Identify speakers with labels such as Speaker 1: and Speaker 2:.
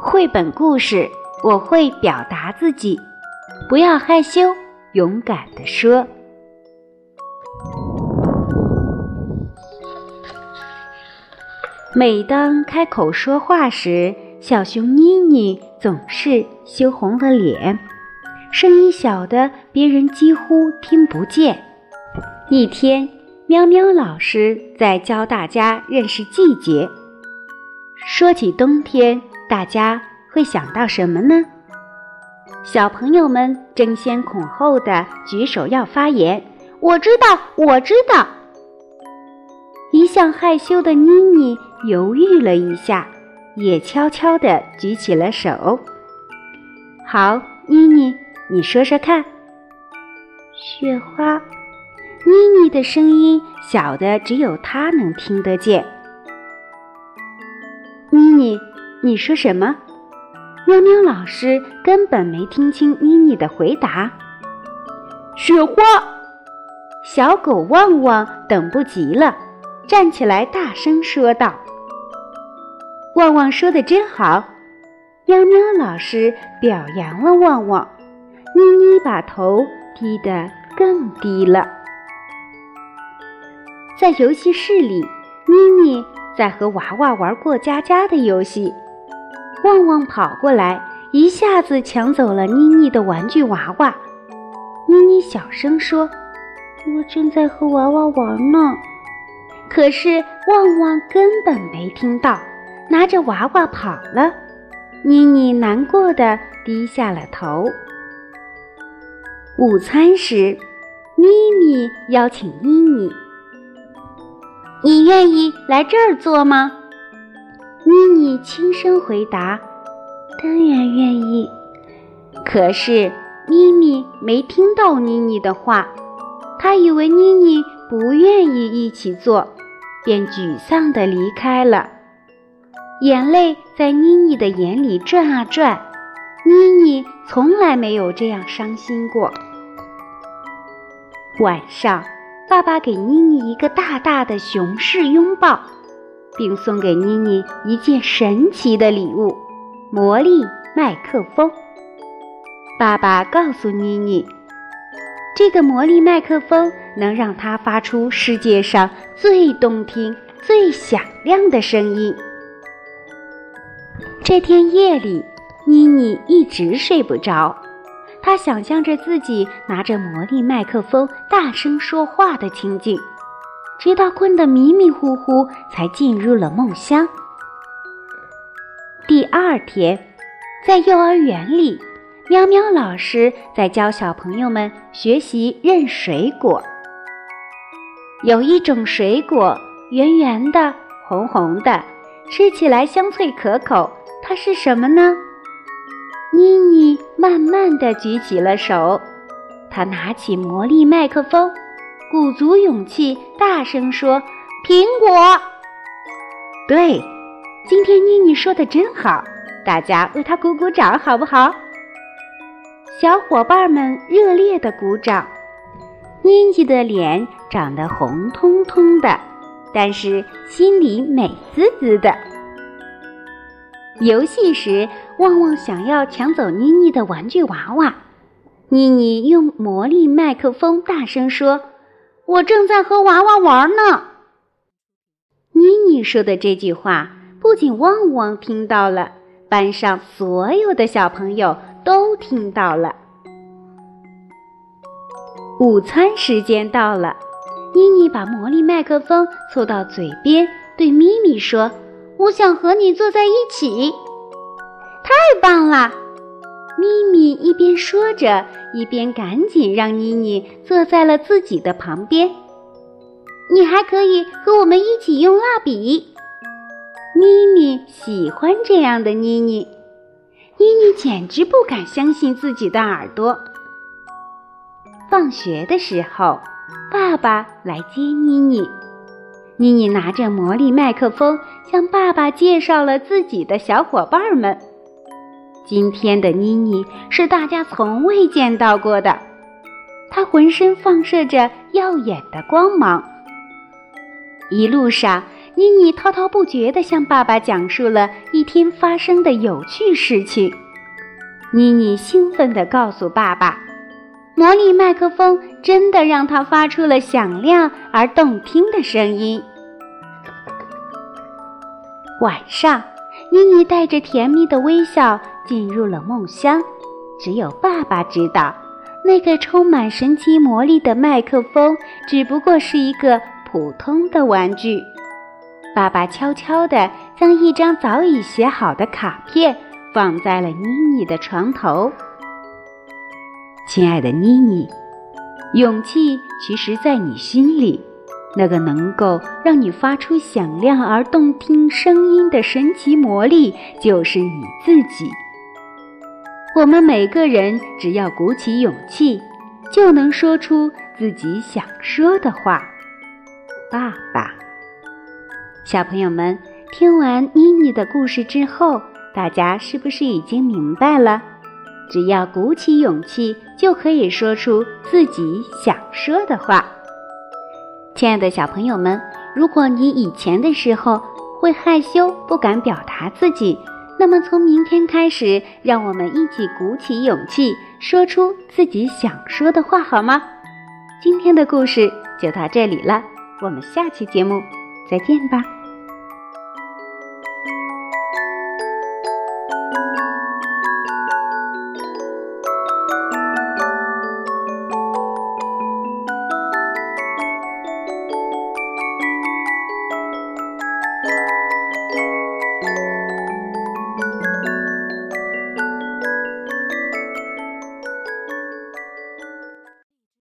Speaker 1: 绘本故事，我会表达自己，不要害羞，勇敢地说。每当开口说话时，小熊妮妮总是羞红了脸，声音小的别人几乎听不见。一天，喵喵老师在教大家认识季节。说起冬天。大家会想到什么呢？小朋友们争先恐后的举手要发言。我知道，我知道。一向害羞的妮妮犹豫了一下，也悄悄地举起了手。好，妮妮，你说说看。雪花。妮妮的声音小的只有她能听得见。妮妮。你说什么？喵喵老师根本没听清妮妮的回答。
Speaker 2: 雪花，
Speaker 1: 小狗旺旺等不及了，站起来大声说道：“旺旺说的真好！”喵喵老师表扬了旺旺。妮妮把头低得更低了。在游戏室里，妮妮在和娃娃玩过家家的游戏。旺旺跑过来，一下子抢走了妮妮的玩具娃娃。妮妮小声说：“我正在和娃娃玩呢。”可是旺旺根本没听到，拿着娃娃跑了。妮妮难过的低下了头。午餐时，咪咪邀请妮妮：“你愿意来这儿坐吗？”妮妮轻声回答：“当然愿意。”可是咪咪没听到妮妮的话，他以为妮妮不愿意一起坐，便沮丧地离开了。眼泪在妮妮的眼里转啊转，妮妮从来没有这样伤心过。晚上，爸爸给妮妮一个大大的熊式拥抱。并送给妮妮一件神奇的礼物——魔力麦克风。爸爸告诉妮妮，这个魔力麦克风能让它发出世界上最动听、最响亮的声音。这天夜里，妮妮一直睡不着，她想象着自己拿着魔力麦克风大声说话的情景。直到困得迷迷糊糊，才进入了梦乡。第二天，在幼儿园里，喵喵老师在教小朋友们学习认水果。有一种水果，圆圆的，红红的，吃起来香脆可口。它是什么呢？妮妮慢慢地举起了手，她拿起魔力麦克风。鼓足勇气，大声说：“苹果。”对，今天妮妮说的真好，大家为她鼓鼓掌，好不好？小伙伴们热烈的鼓掌。妮妮的脸长得红彤彤的，但是心里美滋滋的。游戏时，旺旺想要抢走妮妮的玩具娃娃，妮妮用魔力麦克风大声说。我正在和娃娃玩呢。妮妮说的这句话，不仅旺旺听到了，班上所有的小朋友都听到了。午餐时间到了，妮妮把魔力麦克风凑到嘴边，对咪咪说：“我想和你坐在一起。”太棒了！咪咪一边说着，一边赶紧让妮妮坐在了自己的旁边。你还可以和我们一起用蜡笔。咪咪喜欢这样的妮妮，妮妮简直不敢相信自己的耳朵。放学的时候，爸爸来接妮妮。妮妮拿着魔力麦克风，向爸爸介绍了自己的小伙伴们。今天的妮妮是大家从未见到过的，她浑身放射着耀眼的光芒。一路上，妮妮滔滔不绝地向爸爸讲述了一天发生的有趣事情。妮妮兴奋地告诉爸爸，魔力麦克风真的让她发出了响亮而动听的声音。晚上，妮妮带着甜蜜的微笑进入了梦乡。只有爸爸知道，那个充满神奇魔力的麦克风只不过是一个普通的玩具。爸爸悄悄地将一张早已写好的卡片放在了妮妮的床头。亲爱的妮妮，勇气其实在你心里，那个能够让你发出响亮而动听声音的神奇魔力就是你自己。我们每个人只要鼓起勇气，就能说出自己想说的话。爸爸，小朋友们，听完妮妮的故事之后，大家是不是已经明白了？只要鼓起勇气，就可以说出自己想说的话。亲爱的小朋友们，如果你以前的时候会害羞，不敢表达自己。那么，从明天开始，让我们一起鼓起勇气，说出自己想说的话，好吗？今天的故事就到这里了，我们下期节目再见吧。